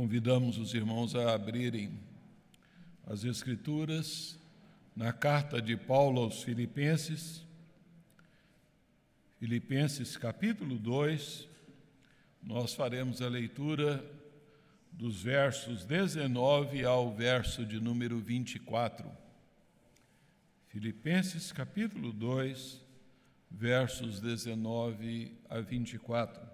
Convidamos os irmãos a abrirem as Escrituras na carta de Paulo aos Filipenses, Filipenses capítulo 2, nós faremos a leitura dos versos 19 ao verso de número 24. Filipenses capítulo 2, versos 19 a 24.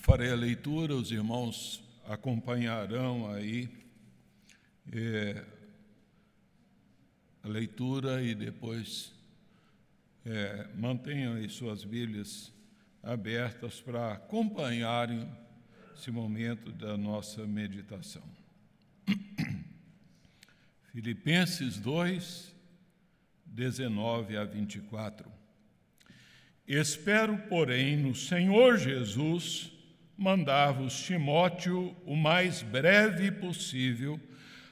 Farei a leitura, os irmãos acompanharão aí é, a leitura e depois é, mantenham aí suas Bíblias abertas para acompanharem esse momento da nossa meditação. Filipenses 2, 19 a 24. Espero, porém, no Senhor Jesus mandar-vos Timóteo o mais breve possível,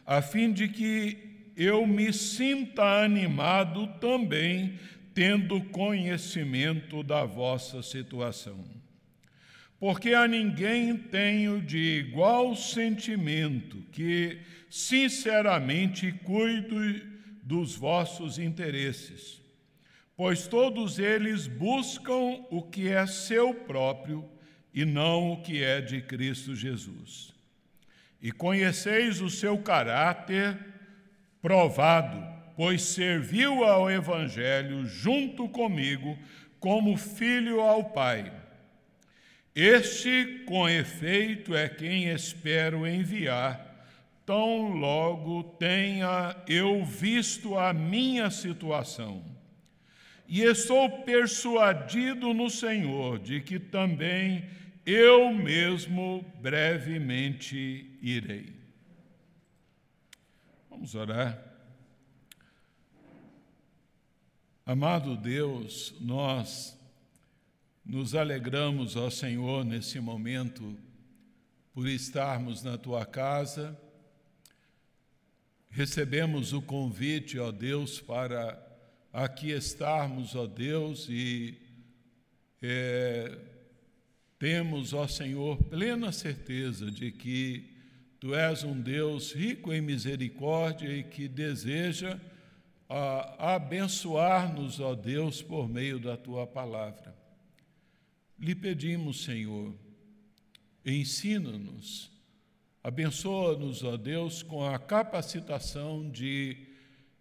a fim de que eu me sinta animado também, tendo conhecimento da vossa situação. Porque a ninguém tenho de igual sentimento que, sinceramente, cuido dos vossos interesses, pois todos eles buscam o que é seu próprio e não o que é de Cristo Jesus. E conheceis o seu caráter provado, pois serviu ao Evangelho junto comigo como filho ao Pai. Este, com efeito, é quem espero enviar, tão logo tenha eu visto a minha situação. E estou persuadido no Senhor de que também eu mesmo brevemente irei. Vamos orar. Amado Deus, nós nos alegramos, ó Senhor, nesse momento, por estarmos na tua casa. Recebemos o convite, ó Deus, para aqui estarmos, ó Deus, e é, temos, ó Senhor, plena certeza de que Tu és um Deus rico em misericórdia e que deseja abençoar-nos, ó Deus, por meio da Tua palavra. Lhe pedimos, Senhor, ensina-nos, abençoa-nos, ó Deus, com a capacitação de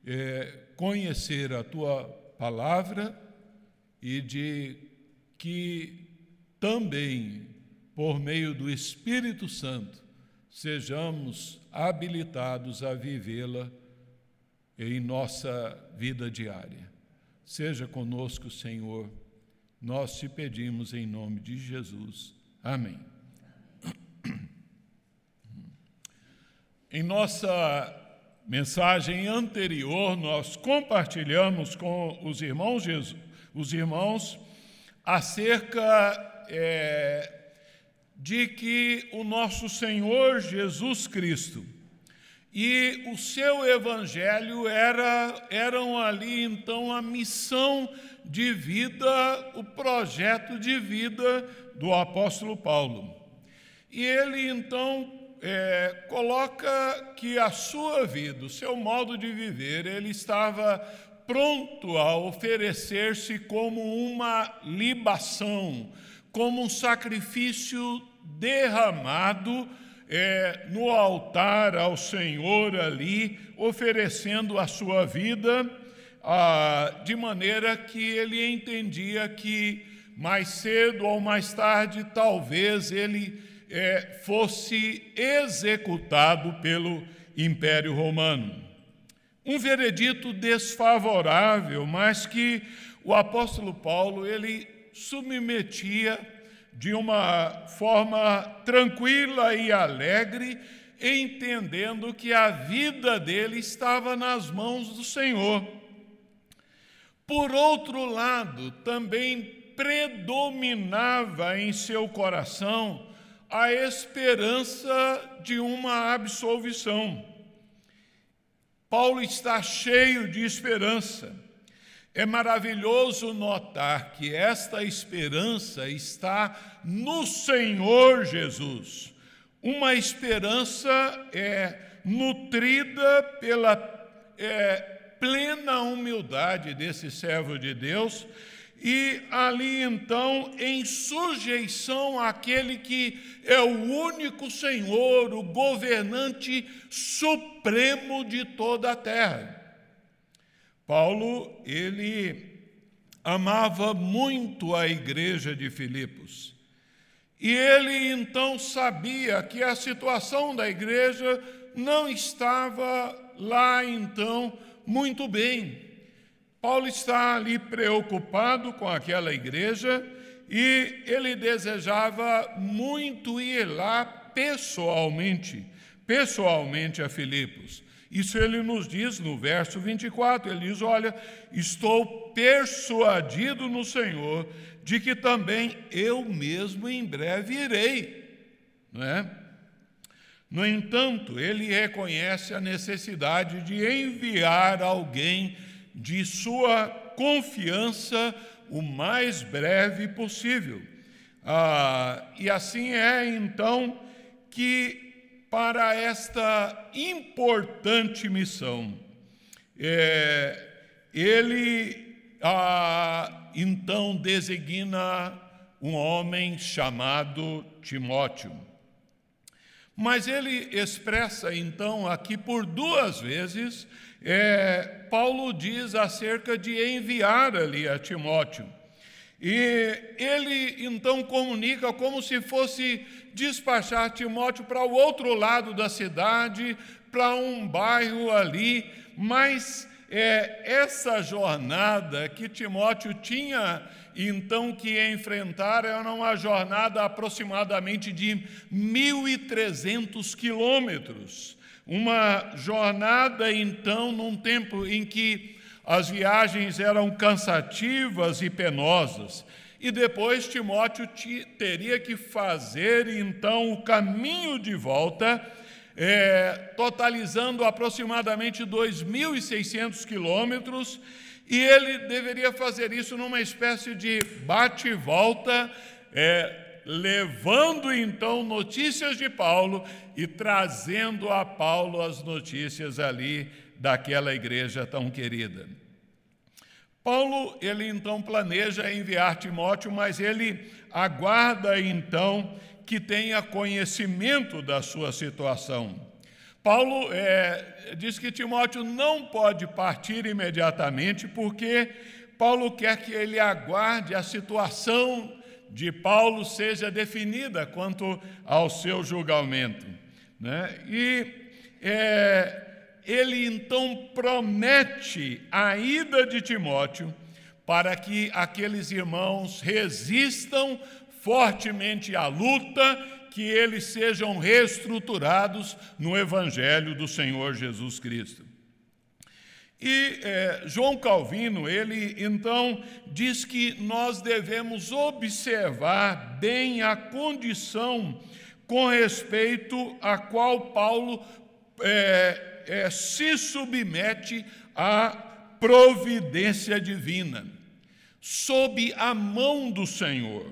eh, conhecer a Tua palavra e de que também, por meio do Espírito Santo, sejamos habilitados a vivê-la em nossa vida diária. Seja conosco, Senhor, nós te pedimos em nome de Jesus. Amém. Em nossa mensagem anterior, nós compartilhamos com os irmãos, os irmãos acerca é, de que o nosso Senhor Jesus Cristo e o seu evangelho era, eram ali então a missão de vida, o projeto de vida do apóstolo Paulo. E ele então é, coloca que a sua vida, o seu modo de viver, ele estava pronto a oferecer-se como uma libação, como um sacrifício derramado é, no altar ao Senhor ali, oferecendo a sua vida, ah, de maneira que ele entendia que mais cedo ou mais tarde, talvez ele é, fosse executado pelo Império Romano. Um veredito desfavorável, mas que o apóstolo Paulo ele submetia de uma forma tranquila e alegre, entendendo que a vida dele estava nas mãos do Senhor. Por outro lado, também predominava em seu coração a esperança de uma absolvição. Paulo está cheio de esperança. É maravilhoso notar que esta esperança está no Senhor Jesus. Uma esperança é nutrida pela é, plena humildade desse servo de Deus e ali então em sujeição àquele que é o único Senhor, o governante supremo de toda a terra. Paulo, ele amava muito a igreja de Filipos. E ele então sabia que a situação da igreja não estava lá então muito bem. Paulo está ali preocupado com aquela igreja e ele desejava muito ir lá pessoalmente, pessoalmente a Filipos. Isso ele nos diz no verso 24, ele diz: Olha, estou persuadido no Senhor de que também eu mesmo em breve irei. Não é? No entanto, ele reconhece a necessidade de enviar alguém de sua confiança o mais breve possível. Ah, e assim é então que, para esta importante missão, é, ele ah, então designa um homem chamado Timóteo. Mas ele expressa então aqui por duas vezes é, Paulo diz acerca de enviar ali a Timóteo. E ele então comunica como se fosse despachar Timóteo para o outro lado da cidade, para um bairro ali, mas é, essa jornada que Timóteo tinha então que enfrentar era uma jornada aproximadamente de 1.300 quilômetros. Uma jornada, então, num tempo em que as viagens eram cansativas e penosas. E depois Timóteo teria que fazer, então, o caminho de volta, é, totalizando aproximadamente 2.600 quilômetros, e ele deveria fazer isso numa espécie de bate-volta, é, levando então notícias de Paulo e trazendo a Paulo as notícias ali daquela igreja tão querida. Paulo, ele então planeja enviar Timóteo, mas ele aguarda então que tenha conhecimento da sua situação. Paulo é, diz que Timóteo não pode partir imediatamente, porque Paulo quer que ele aguarde a situação de Paulo seja definida quanto ao seu julgamento. Né? E é, ele então promete a ida de Timóteo para que aqueles irmãos resistam fortemente à luta, que eles sejam reestruturados no Evangelho do Senhor Jesus Cristo. E é, João Calvino, ele então diz que nós devemos observar bem a condição com respeito a qual Paulo é, é, se submete à providência divina, sob a mão do Senhor.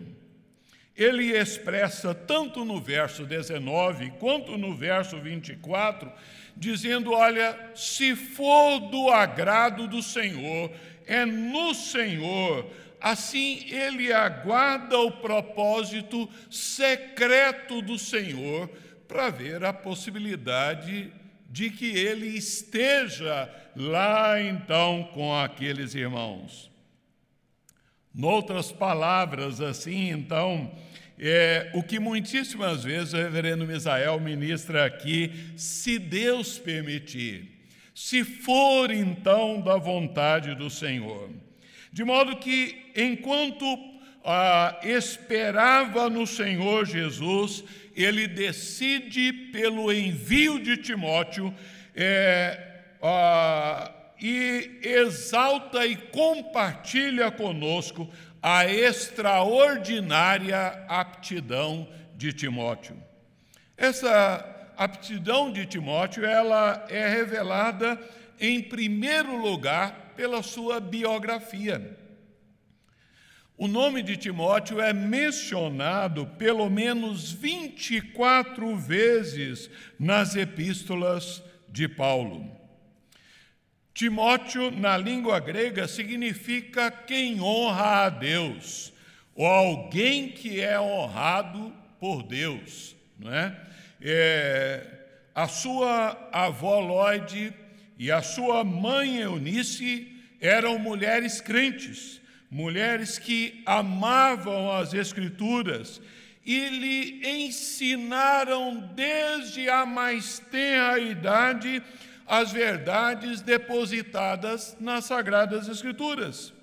Ele expressa tanto no verso 19 quanto no verso 24 dizendo: Olha, se for do agrado do Senhor, é no Senhor. Assim ele aguarda o propósito secreto do Senhor para ver a possibilidade de que ele esteja lá então com aqueles irmãos. Noutras palavras, assim, então, é, o que muitíssimas vezes o reverendo Misael ministra aqui, se Deus permitir, se for então da vontade do Senhor. De modo que, enquanto ah, esperava no Senhor Jesus, ele decide pelo envio de Timóteo é, ah, e exalta e compartilha conosco a extraordinária aptidão de Timóteo. Essa aptidão de Timóteo, ela é revelada em primeiro lugar pela sua biografia. O nome de Timóteo é mencionado pelo menos 24 vezes nas epístolas de Paulo. Timóteo, na língua grega, significa quem honra a Deus, ou alguém que é honrado por Deus. Não é? é a sua avó Lloyd e a sua mãe Eunice eram mulheres crentes mulheres que amavam as Escrituras e lhe ensinaram desde a mais tenra idade as verdades depositadas nas Sagradas Escrituras.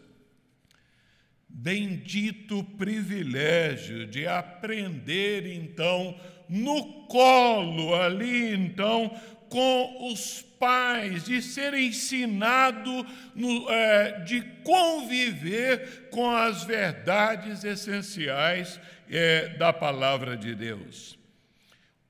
Bendito privilégio de aprender, então, no colo ali, então, com os pais, de ser ensinado no, é, de conviver com as verdades essenciais é, da palavra de Deus.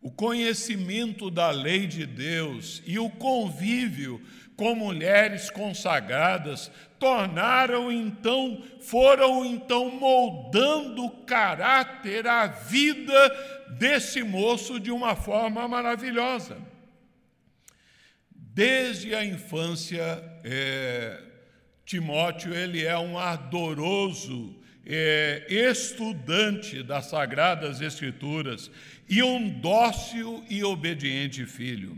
O conhecimento da lei de Deus e o convívio com mulheres consagradas tornaram então, foram então moldando o caráter, a vida desse moço de uma forma maravilhosa. Desde a infância, é, Timóteo ele é um ardoroso é, estudante das Sagradas Escrituras e um dócil e obediente filho.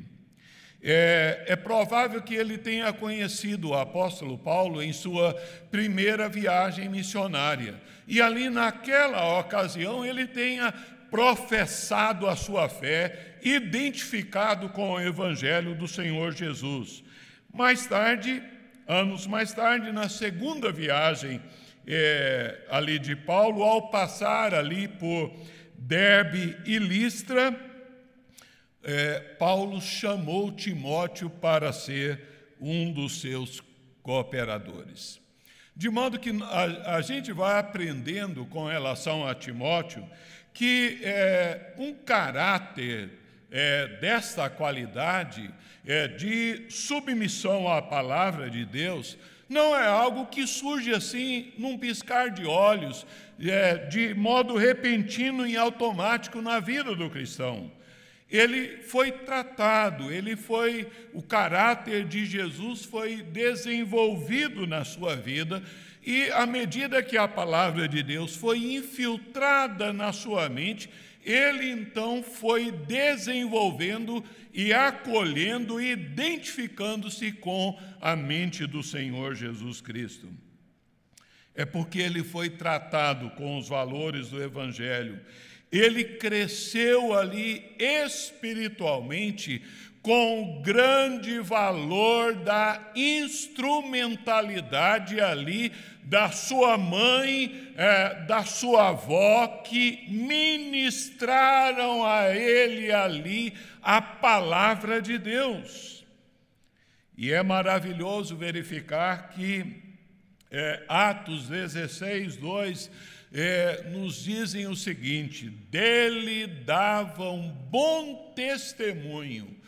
É, é, provável que ele tenha conhecido o apóstolo Paulo em sua primeira viagem missionária. E ali, naquela ocasião, ele tenha professado a sua fé, identificado com o evangelho do Senhor Jesus. Mais tarde, anos mais tarde, na segunda viagem é, ali de Paulo, ao passar ali por Derbe e Listra, é, Paulo chamou Timóteo para ser um dos seus cooperadores. De modo que a, a gente vai aprendendo com relação a Timóteo que é, um caráter é, desta qualidade é, de submissão à palavra de Deus não é algo que surge assim num piscar de olhos, é, de modo repentino e automático na vida do cristão. Ele foi tratado, ele foi o caráter de Jesus foi desenvolvido na sua vida e à medida que a palavra de Deus foi infiltrada na sua mente, ele então foi desenvolvendo e acolhendo, identificando-se com a mente do Senhor Jesus Cristo. É porque ele foi tratado com os valores do Evangelho. Ele cresceu ali espiritualmente com o grande valor da instrumentalidade ali da sua mãe, é, da sua avó, que ministraram a ele ali a palavra de Deus. E é maravilhoso verificar que é, Atos 16, 2 é, nos dizem o seguinte: dele davam bom testemunho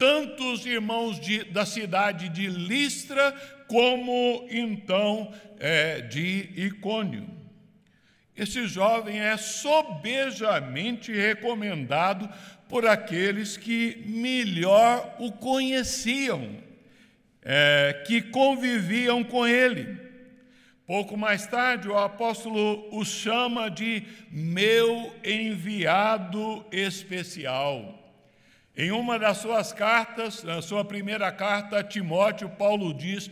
tanto os irmãos de, da cidade de Listra, como então é, de Icônio. Esse jovem é sobejamente recomendado por aqueles que melhor o conheciam, é, que conviviam com ele. Pouco mais tarde, o apóstolo o chama de meu enviado especial. Em uma das suas cartas, na sua primeira carta a Timóteo, Paulo diz: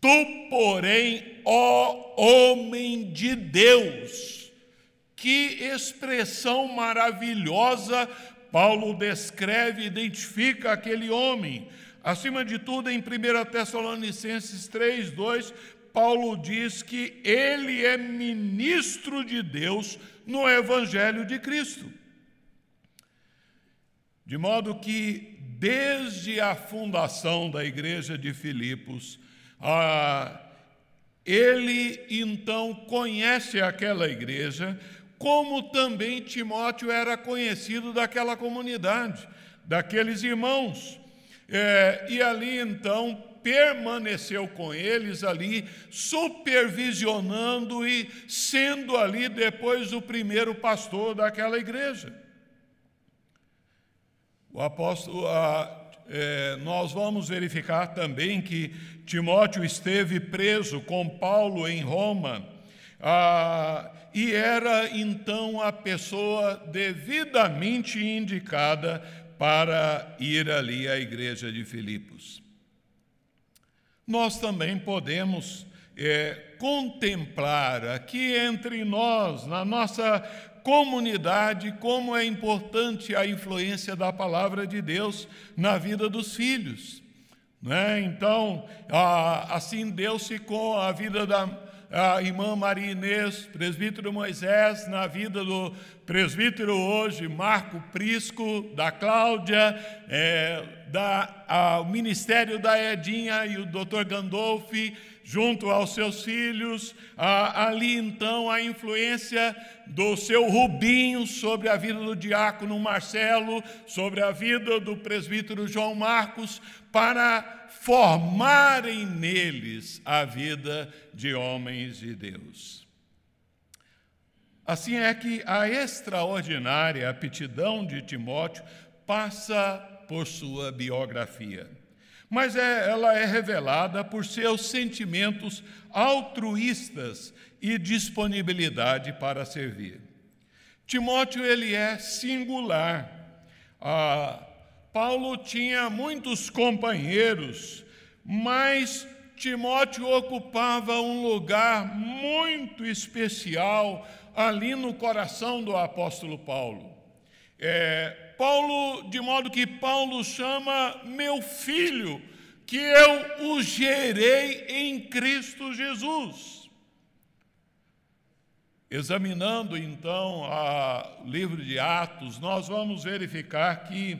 Tu, porém, ó homem de Deus. Que expressão maravilhosa Paulo descreve, identifica aquele homem. Acima de tudo, em 1 Tessalonicenses 3, 2, Paulo diz que ele é ministro de Deus no Evangelho de Cristo. De modo que, desde a fundação da igreja de Filipos, ah, ele então conhece aquela igreja, como também Timóteo era conhecido daquela comunidade, daqueles irmãos. É, e ali então permaneceu com eles ali, supervisionando e sendo ali depois o primeiro pastor daquela igreja. O apóstolo, a, é, nós vamos verificar também que Timóteo esteve preso com Paulo em Roma. Ah, e era então a pessoa devidamente indicada para ir ali à igreja de Filipos. Nós também podemos é, contemplar aqui entre nós, na nossa comunidade, como é importante a influência da palavra de Deus na vida dos filhos. Né? Então, assim deu-se com a vida da irmã Maria Inês, presbítero Moisés, na vida do presbítero hoje, Marco Prisco, da Cláudia, é, da, a, o ministério da Edinha e o doutor Gandolfi, junto aos seus filhos, ali então a influência do seu Rubinho sobre a vida do diácono Marcelo, sobre a vida do presbítero João Marcos, para formarem neles a vida de homens de Deus. Assim é que a extraordinária aptidão de Timóteo passa por sua biografia, mas é, ela é revelada por seus sentimentos altruístas e disponibilidade para servir. Timóteo ele é singular. Ah, Paulo tinha muitos companheiros, mas Timóteo ocupava um lugar muito especial ali no coração do apóstolo Paulo. É, Paulo, de modo que Paulo chama meu filho, que eu o gerei em Cristo Jesus. Examinando então o livro de Atos, nós vamos verificar que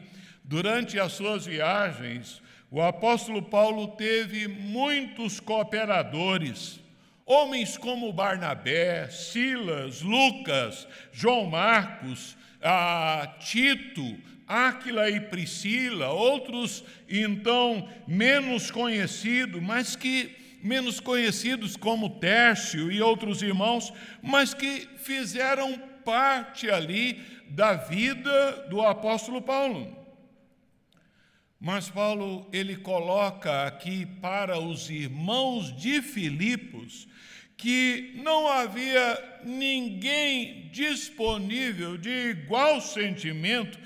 Durante as suas viagens, o apóstolo Paulo teve muitos cooperadores, homens como Barnabé, Silas, Lucas, João Marcos, Tito, Áquila e Priscila, outros então menos conhecidos, mas que menos conhecidos como Tércio e outros irmãos, mas que fizeram parte ali da vida do apóstolo Paulo. Mas Paulo ele coloca aqui para os irmãos de Filipos que não havia ninguém disponível de igual sentimento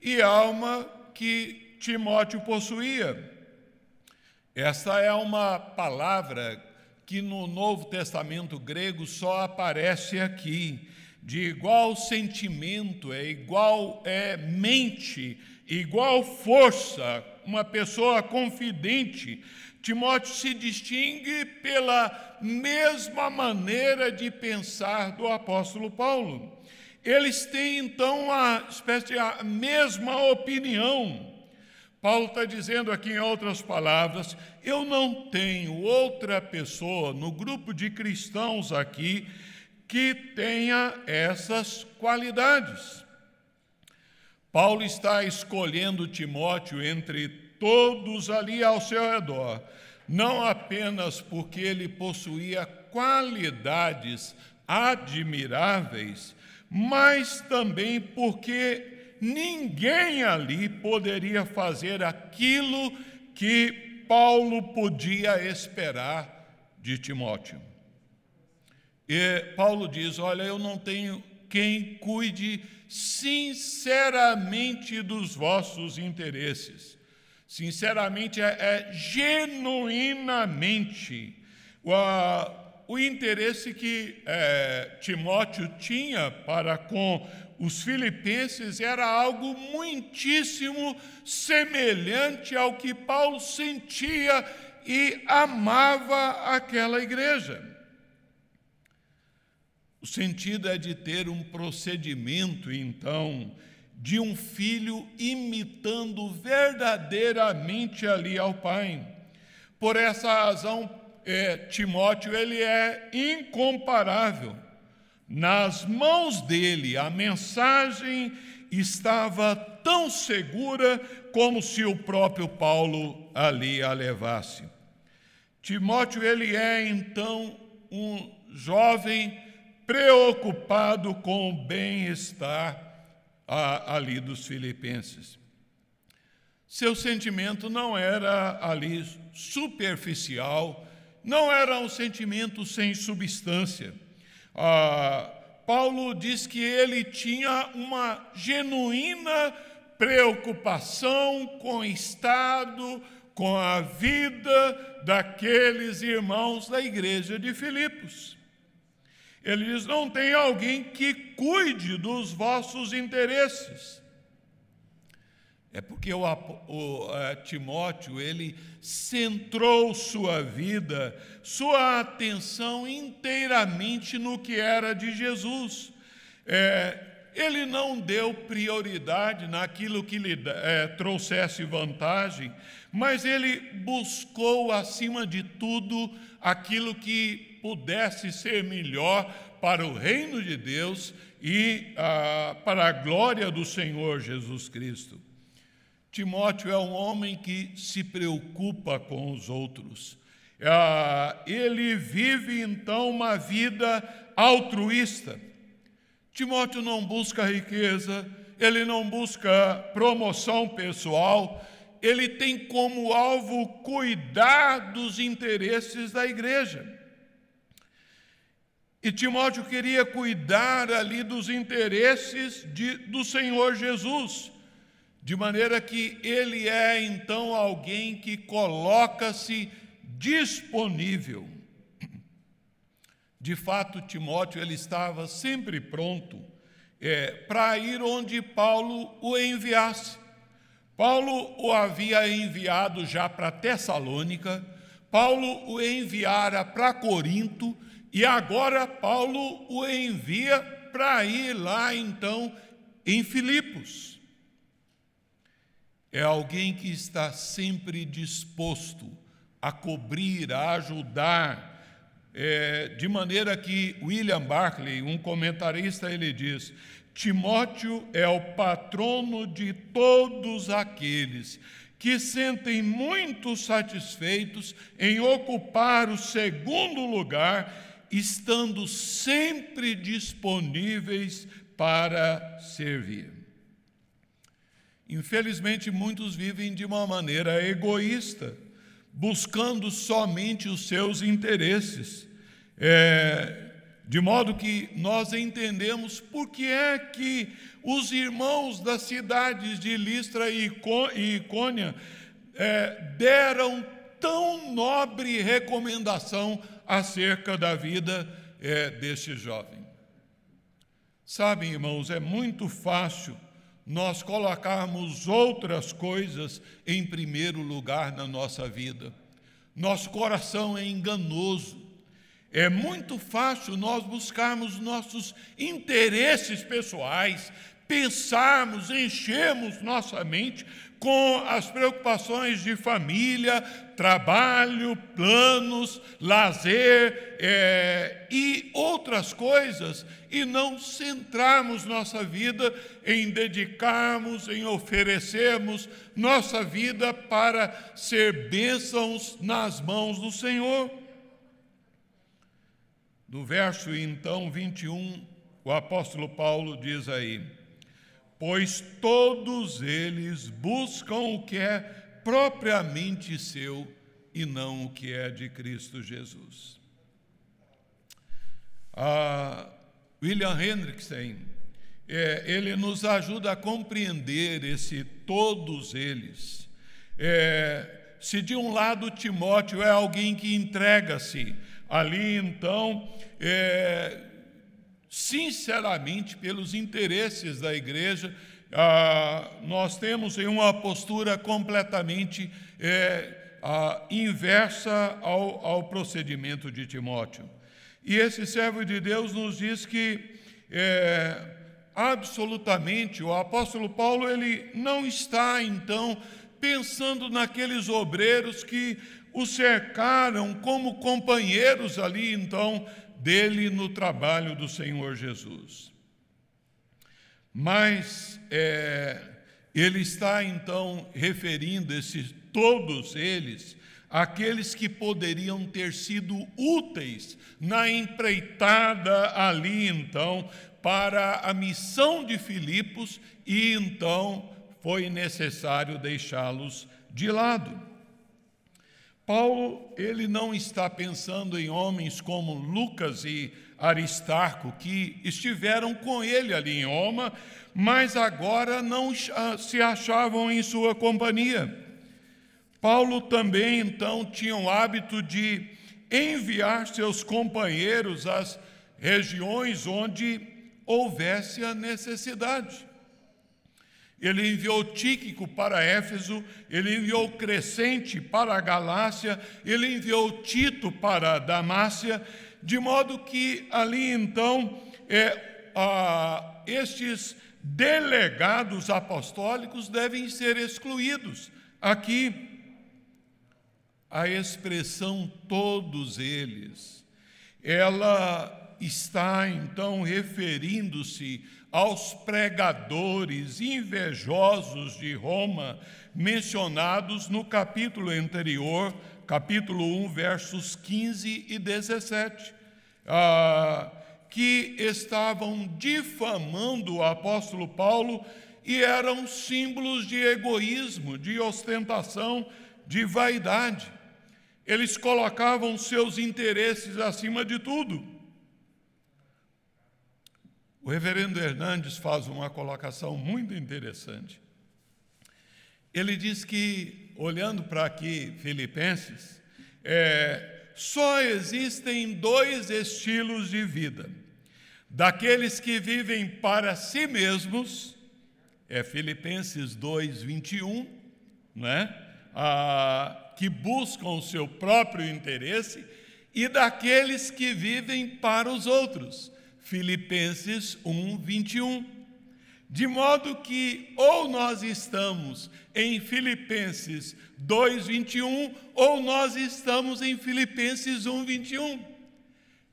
e alma que Timóteo possuía. Essa é uma palavra que no Novo Testamento grego só aparece aqui, de igual sentimento, é igual é mente, igual força, uma pessoa confidente. Timóteo se distingue pela mesma maneira de pensar do apóstolo Paulo. Eles têm então a espécie de a mesma opinião. Paulo está dizendo aqui em outras palavras: eu não tenho outra pessoa no grupo de cristãos aqui que tenha essas qualidades. Paulo está escolhendo Timóteo entre todos ali ao seu redor, não apenas porque ele possuía qualidades admiráveis, mas também porque ninguém ali poderia fazer aquilo que Paulo podia esperar de Timóteo. E Paulo diz: Olha, eu não tenho quem cuide sinceramente dos vossos interesses. Sinceramente, é, é genuinamente o, o interesse que é, Timóteo tinha para com os filipenses era algo muitíssimo semelhante ao que Paulo sentia e amava aquela igreja. O sentido é de ter um procedimento, então, de um filho imitando verdadeiramente ali ao pai. Por essa razão, é, Timóteo ele é incomparável. nas mãos dele, a mensagem estava tão segura como se o próprio Paulo ali a levasse. Timóteo, ele é então um jovem preocupado com o bem-estar ali dos filipenses. Seu sentimento não era ali superficial, não era um sentimento sem substância. Ah, Paulo diz que ele tinha uma genuína preocupação com o estado, com a vida daqueles irmãos da igreja de Filipos. Ele diz: não tem alguém que cuide dos vossos interesses. É porque o, o é, Timóteo ele centrou sua vida, sua atenção inteiramente no que era de Jesus. É, ele não deu prioridade naquilo que lhe é, trouxesse vantagem, mas ele buscou, acima de tudo, aquilo que pudesse ser melhor para o reino de Deus e ah, para a glória do Senhor Jesus Cristo. Timóteo é um homem que se preocupa com os outros. Ah, ele vive então uma vida altruísta. Timóteo não busca riqueza, ele não busca promoção pessoal, ele tem como alvo cuidar dos interesses da igreja. E Timóteo queria cuidar ali dos interesses de, do Senhor Jesus, de maneira que ele é então alguém que coloca-se disponível. De fato, Timóteo ele estava sempre pronto é, para ir onde Paulo o enviasse. Paulo o havia enviado já para Tessalônica, Paulo o enviara para Corinto, e agora Paulo o envia para ir lá então em Filipos. É alguém que está sempre disposto a cobrir, a ajudar, é, de maneira que William Barclay, um comentarista, ele diz: Timóteo é o patrono de todos aqueles que sentem muito satisfeitos em ocupar o segundo lugar, estando sempre disponíveis para servir. Infelizmente, muitos vivem de uma maneira egoísta, buscando somente os seus interesses. É, de modo que nós entendemos por que é que os irmãos das cidades de Listra e Icônia é, deram tão nobre recomendação acerca da vida é, deste jovem. Sabem, irmãos, é muito fácil nós colocarmos outras coisas em primeiro lugar na nossa vida. Nosso coração é enganoso. É muito fácil nós buscarmos nossos interesses pessoais, pensarmos, enchermos nossa mente com as preocupações de família, trabalho, planos, lazer é, e outras coisas, e não centrarmos nossa vida em dedicarmos, em oferecermos nossa vida para ser bênçãos nas mãos do Senhor. No verso então 21, o apóstolo Paulo diz aí: Pois todos eles buscam o que é propriamente seu e não o que é de Cristo Jesus. Ah, William Hendrickson, é, ele nos ajuda a compreender esse todos eles. É, se de um lado Timóteo é alguém que entrega-se, ali então, é, sinceramente, pelos interesses da igreja, ah, nós temos em uma postura completamente ah, inversa ao, ao, procedimento de Timóteo. E esse servo de Deus nos diz que é, absolutamente o apóstolo Paulo ele não está então pensando naqueles obreiros que o cercaram como companheiros ali, então, dele no trabalho do Senhor Jesus. Mas é, ele está então referindo esses todos eles aqueles que poderiam ter sido úteis na empreitada ali então para a missão de Filipos e então foi necessário deixá-los de lado. Paulo, ele não está pensando em homens como Lucas e Aristarco, que estiveram com ele ali em Roma, mas agora não se achavam em sua companhia. Paulo também, então, tinha o hábito de enviar seus companheiros às regiões onde houvesse a necessidade. Ele enviou Tíquico para Éfeso, ele enviou Crescente para a Galácia, ele enviou Tito para a Damácia, de modo que ali então é, estes delegados apostólicos devem ser excluídos. Aqui, a expressão todos eles, ela está então referindo-se aos pregadores invejosos de Roma mencionados no capítulo anterior, capítulo 1, versos 15 e 17, ah, que estavam difamando o apóstolo Paulo e eram símbolos de egoísmo, de ostentação, de vaidade. Eles colocavam seus interesses acima de tudo. O reverendo Hernandes faz uma colocação muito interessante. Ele diz que, olhando para aqui, Filipenses, é, só existem dois estilos de vida: daqueles que vivem para si mesmos, é Filipenses 2, 21, né? Ah, que buscam o seu próprio interesse, e daqueles que vivem para os outros Filipenses 1, 21. De modo que ou nós estamos em Filipenses 2, 21, ou nós estamos em Filipenses 1, 21.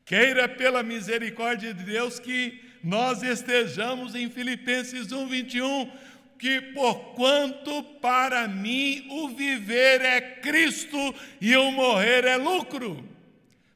Queira pela misericórdia de Deus que nós estejamos em Filipenses 1, 21, que porquanto para mim o viver é Cristo e o morrer é lucro.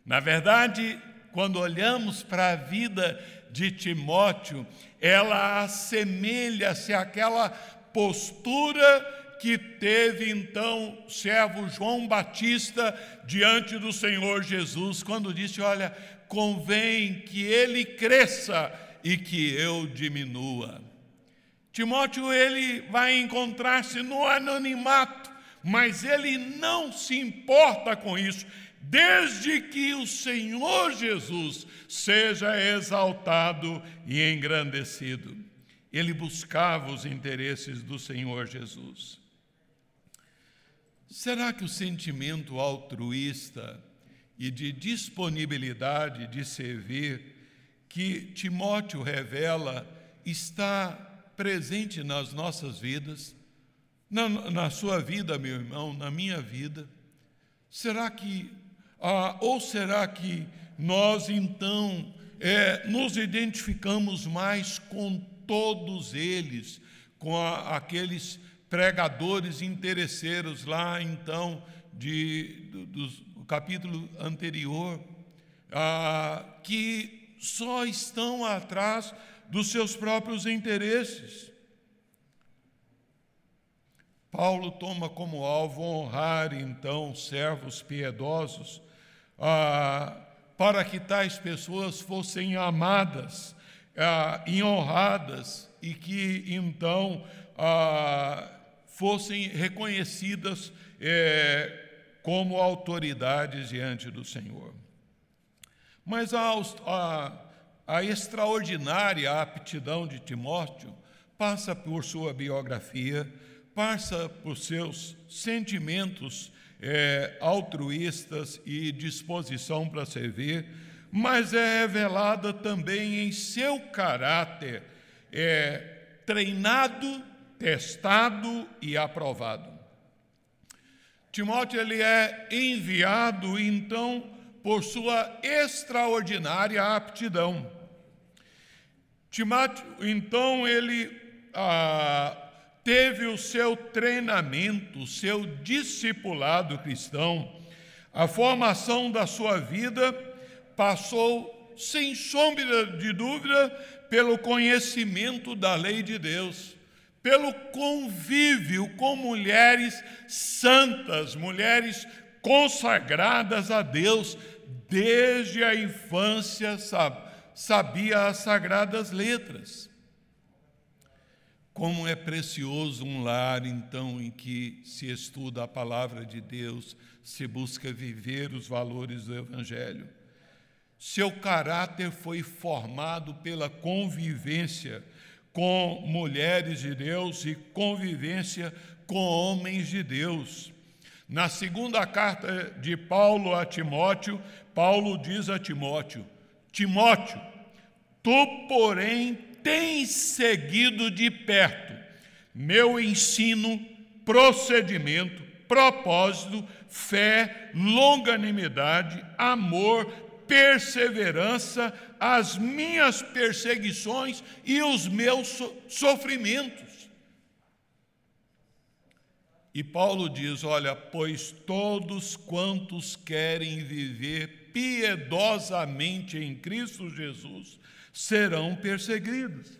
Na verdade, quando olhamos para a vida de Timóteo, ela assemelha-se àquela postura que teve então o servo João Batista diante do Senhor Jesus, quando disse: Olha, convém que ele cresça e que eu diminua. Timóteo ele vai encontrar-se no anonimato, mas ele não se importa com isso desde que o Senhor Jesus seja exaltado e engrandecido. Ele buscava os interesses do Senhor Jesus. Será que o sentimento altruísta e de disponibilidade de servir que Timóteo revela está presente nas nossas vidas, na, na sua vida, meu irmão, na minha vida? Será que ah, ou será que nós então é, nos identificamos mais com todos eles, com a, aqueles pregadores interesseiros lá então de, do, do capítulo anterior, ah, que só estão atrás dos seus próprios interesses? Paulo toma como alvo honrar então servos piedosos ah, para que tais pessoas fossem amadas ah, e honradas e que então ah, fossem reconhecidas eh, como autoridades diante do Senhor. Mas a, a, a extraordinária aptidão de Timóteo passa por sua biografia, passa por seus sentimentos é, altruístas e disposição para servir, mas é revelada também em seu caráter é, treinado, testado e aprovado. Timóteo ele é enviado então por sua extraordinária aptidão. Timóteo, então, ele ah, teve o seu treinamento, o seu discipulado cristão, a formação da sua vida passou, sem sombra de dúvida, pelo conhecimento da lei de Deus, pelo convívio com mulheres santas, mulheres consagradas a Deus, desde a infância, sabia as sagradas letras. Como é precioso um lar, então, em que se estuda a palavra de Deus, se busca viver os valores do Evangelho. Seu caráter foi formado pela convivência com mulheres de Deus e convivência com homens de Deus. Na segunda carta de Paulo a Timóteo, Paulo diz a Timóteo: Timóteo, tu, porém, tens seguido de perto meu ensino, procedimento, propósito, fé, longanimidade, amor, perseverança, as minhas perseguições e os meus sofrimentos. E Paulo diz: Olha, pois todos quantos querem viver piedosamente em Cristo Jesus serão perseguidos.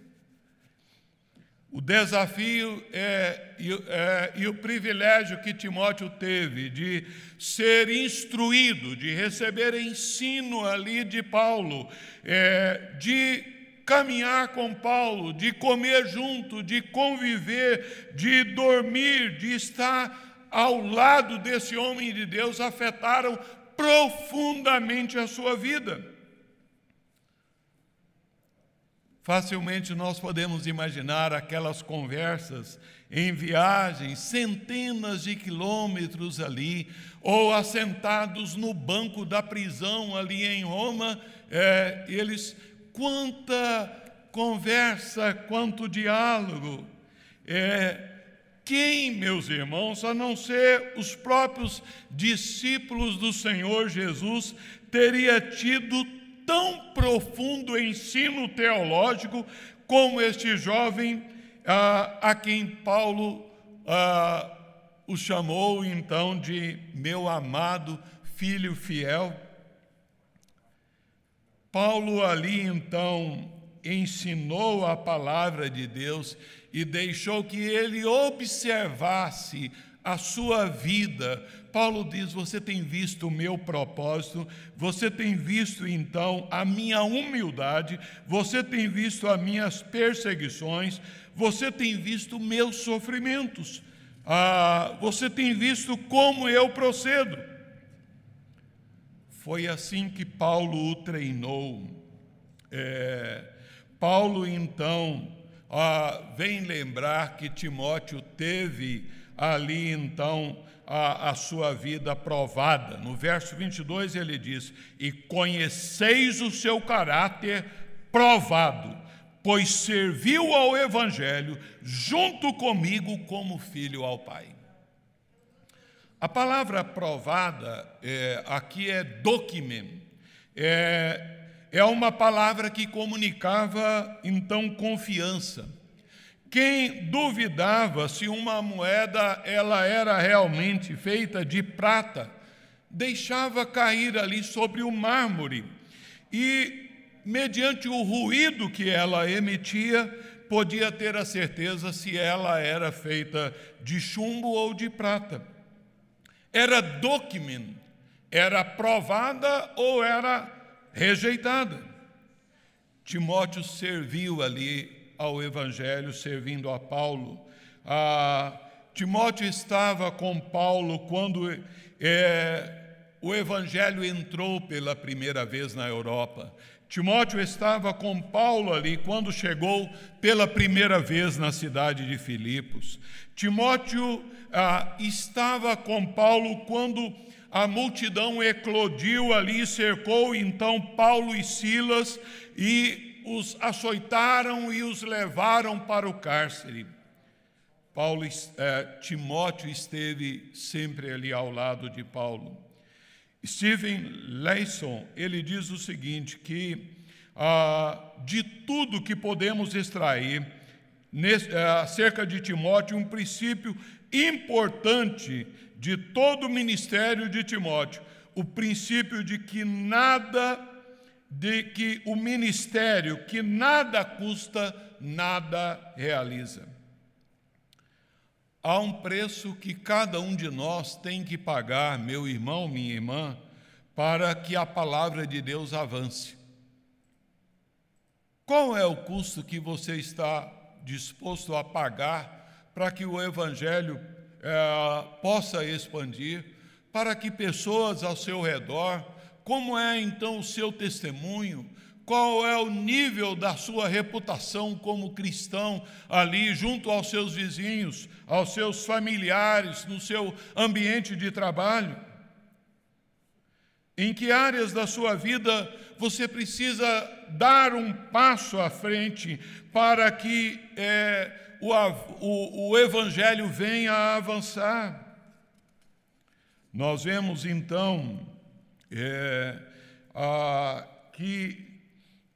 O desafio é, é, e o privilégio que Timóteo teve de ser instruído, de receber ensino ali de Paulo, é, de caminhar com Paulo, de comer junto, de conviver, de dormir, de estar ao lado desse homem de Deus, afetaram profundamente a sua vida. Facilmente nós podemos imaginar aquelas conversas em viagens, centenas de quilômetros ali, ou assentados no banco da prisão ali em Roma, é, eles, quanta conversa, quanto diálogo. É, quem, meus irmãos, a não ser os próprios discípulos do Senhor Jesus, teria tido tão profundo ensino teológico como este jovem ah, a quem Paulo ah, o chamou então de meu amado filho fiel. Paulo ali então ensinou a palavra de Deus e deixou que ele observasse a sua vida. Paulo diz: Você tem visto o meu propósito, você tem visto então a minha humildade, você tem visto as minhas perseguições, você tem visto meus sofrimentos, ah, você tem visto como eu procedo. Foi assim que Paulo o treinou. É, Paulo então ah, vem lembrar que Timóteo teve ali então a, a, sua vida provada. No verso 22 ele diz: E conheceis o seu caráter provado, pois serviu ao Evangelho junto comigo como filho ao Pai. A palavra provada é, aqui é document, é, é uma palavra que comunicava então confiança quem duvidava se uma moeda ela era realmente feita de prata, deixava cair ali sobre o mármore e, mediante o ruído que ela emitia, podia ter a certeza se ela era feita de chumbo ou de prata. Era document, era aprovada ou era rejeitada. Timóteo serviu ali ao Evangelho, servindo a Paulo. Ah, Timóteo estava com Paulo quando é, o Evangelho entrou pela primeira vez na Europa. Timóteo estava com Paulo ali quando chegou pela primeira vez na cidade de Filipos. Timóteo ah, estava com Paulo quando a multidão eclodiu ali, cercou então Paulo e Silas e os açoitaram e os levaram para o cárcere. Paulo, eh, Timóteo esteve sempre ali ao lado de Paulo. Stephen Layson, ele diz o seguinte, que ah, de tudo que podemos extrair nesse, eh, acerca de Timóteo, um princípio importante de todo o ministério de Timóteo, o princípio de que nada, de que o ministério que nada custa, nada realiza. Há um preço que cada um de nós tem que pagar, meu irmão, minha irmã, para que a palavra de Deus avance. Qual é o custo que você está disposto a pagar para que o Evangelho é, possa expandir, para que pessoas ao seu redor, como é então o seu testemunho, qual é o nível da sua reputação como cristão ali junto aos seus vizinhos, aos seus familiares, no seu ambiente de trabalho? Em que áreas da sua vida você precisa dar um passo à frente para que é, o, o, o Evangelho venha a avançar? Nós vemos então é, a, que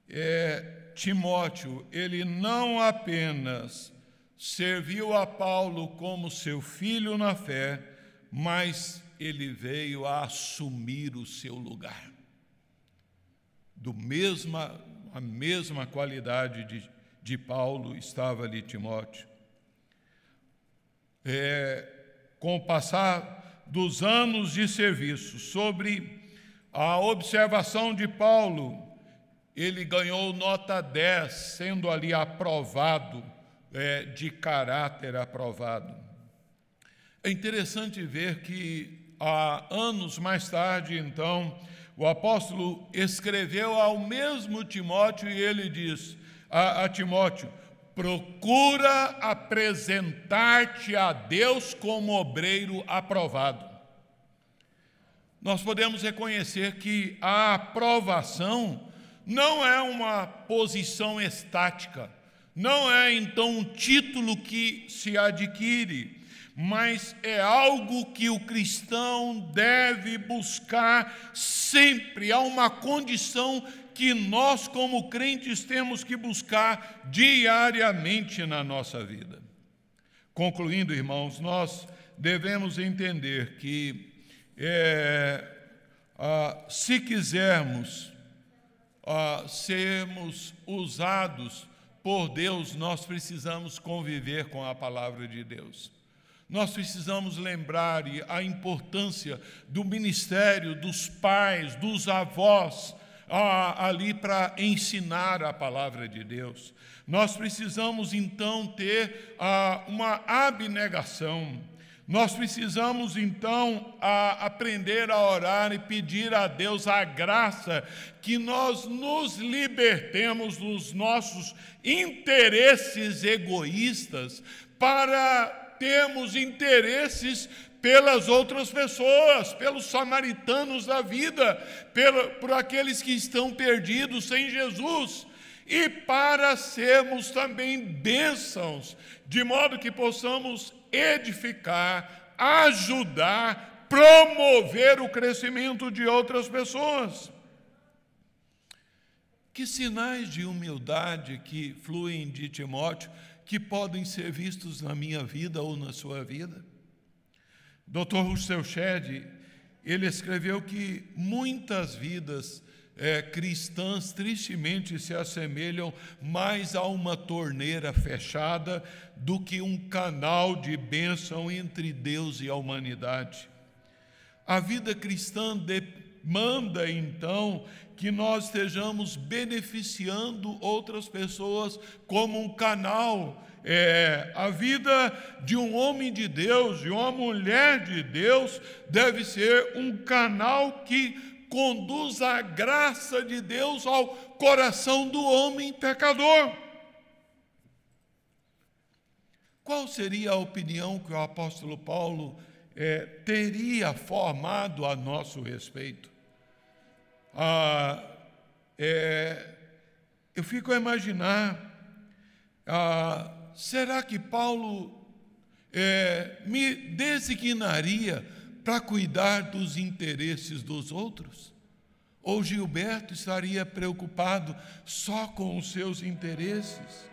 é, Timóteo, ele não apenas serviu a Paulo como seu filho na fé, mas ele veio a assumir o seu lugar. Do mesma, a mesma qualidade de, de Paulo estava ali Timóteo. É, com o passar dos anos de serviço, sobre a observação de Paulo, ele ganhou nota 10, sendo ali aprovado, é, de caráter aprovado. É interessante ver que há anos mais tarde, então, o apóstolo escreveu ao mesmo Timóteo e ele diz a, a Timóteo: procura apresentar-te a Deus como obreiro aprovado. Nós podemos reconhecer que a aprovação não é uma posição estática, não é então um título que se adquire, mas é algo que o cristão deve buscar sempre. Há uma condição que nós, como crentes, temos que buscar diariamente na nossa vida. Concluindo, irmãos, nós devemos entender que, é, ah, se quisermos ah, sermos usados por Deus, nós precisamos conviver com a palavra de Deus. Nós precisamos lembrar a importância do ministério dos pais, dos avós, ali para ensinar a palavra de Deus. Nós precisamos então ter uma abnegação. Nós precisamos então a, aprender a orar e pedir a Deus a graça que nós nos libertemos dos nossos interesses egoístas para temos interesses pelas outras pessoas, pelos samaritanos da vida, pela, por aqueles que estão perdidos sem Jesus, e para sermos também bênçãos, de modo que possamos edificar, ajudar, promover o crescimento de outras pessoas. Que sinais de humildade que fluem de Timóteo que podem ser vistos na minha vida ou na sua vida. Dr. Russell Shedd, ele escreveu que muitas vidas é, cristãs tristemente se assemelham mais a uma torneira fechada do que um canal de bênção entre Deus e a humanidade. A vida cristã demanda, então, que nós estejamos beneficiando outras pessoas como um canal. É, a vida de um homem de Deus, de uma mulher de Deus, deve ser um canal que conduz a graça de Deus ao coração do homem pecador. Qual seria a opinião que o apóstolo Paulo é, teria formado a nosso respeito? Ah, é, eu fico a imaginar, ah, será que Paulo é, me designaria para cuidar dos interesses dos outros? Ou Gilberto estaria preocupado só com os seus interesses?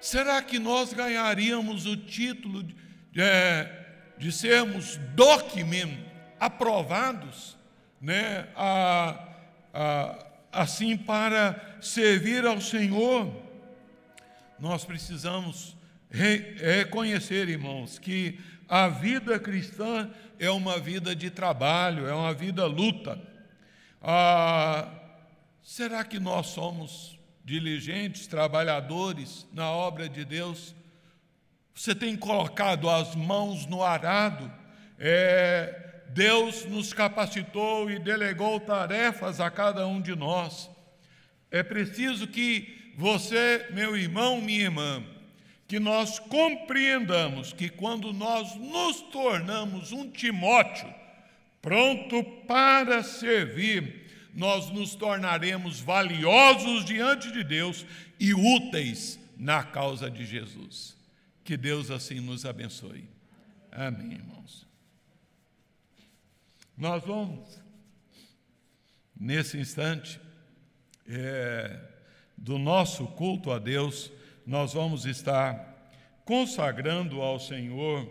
Será que nós ganharíamos o título de, é, de sermos document aprovados, né, a, a, assim para servir ao Senhor? Nós precisamos reconhecer, irmãos, que a vida cristã é uma vida de trabalho, é uma vida luta. Ah, será que nós somos diligentes, trabalhadores na obra de Deus? Você tem colocado as mãos no arado? É, Deus nos capacitou e delegou tarefas a cada um de nós. É preciso que você, meu irmão, minha irmã, que nós compreendamos que quando nós nos tornamos um Timóteo, pronto para servir, nós nos tornaremos valiosos diante de Deus e úteis na causa de Jesus. Que Deus assim nos abençoe. Amém, irmãos. Nós vamos, nesse instante, é, do nosso culto a Deus, nós vamos estar consagrando ao Senhor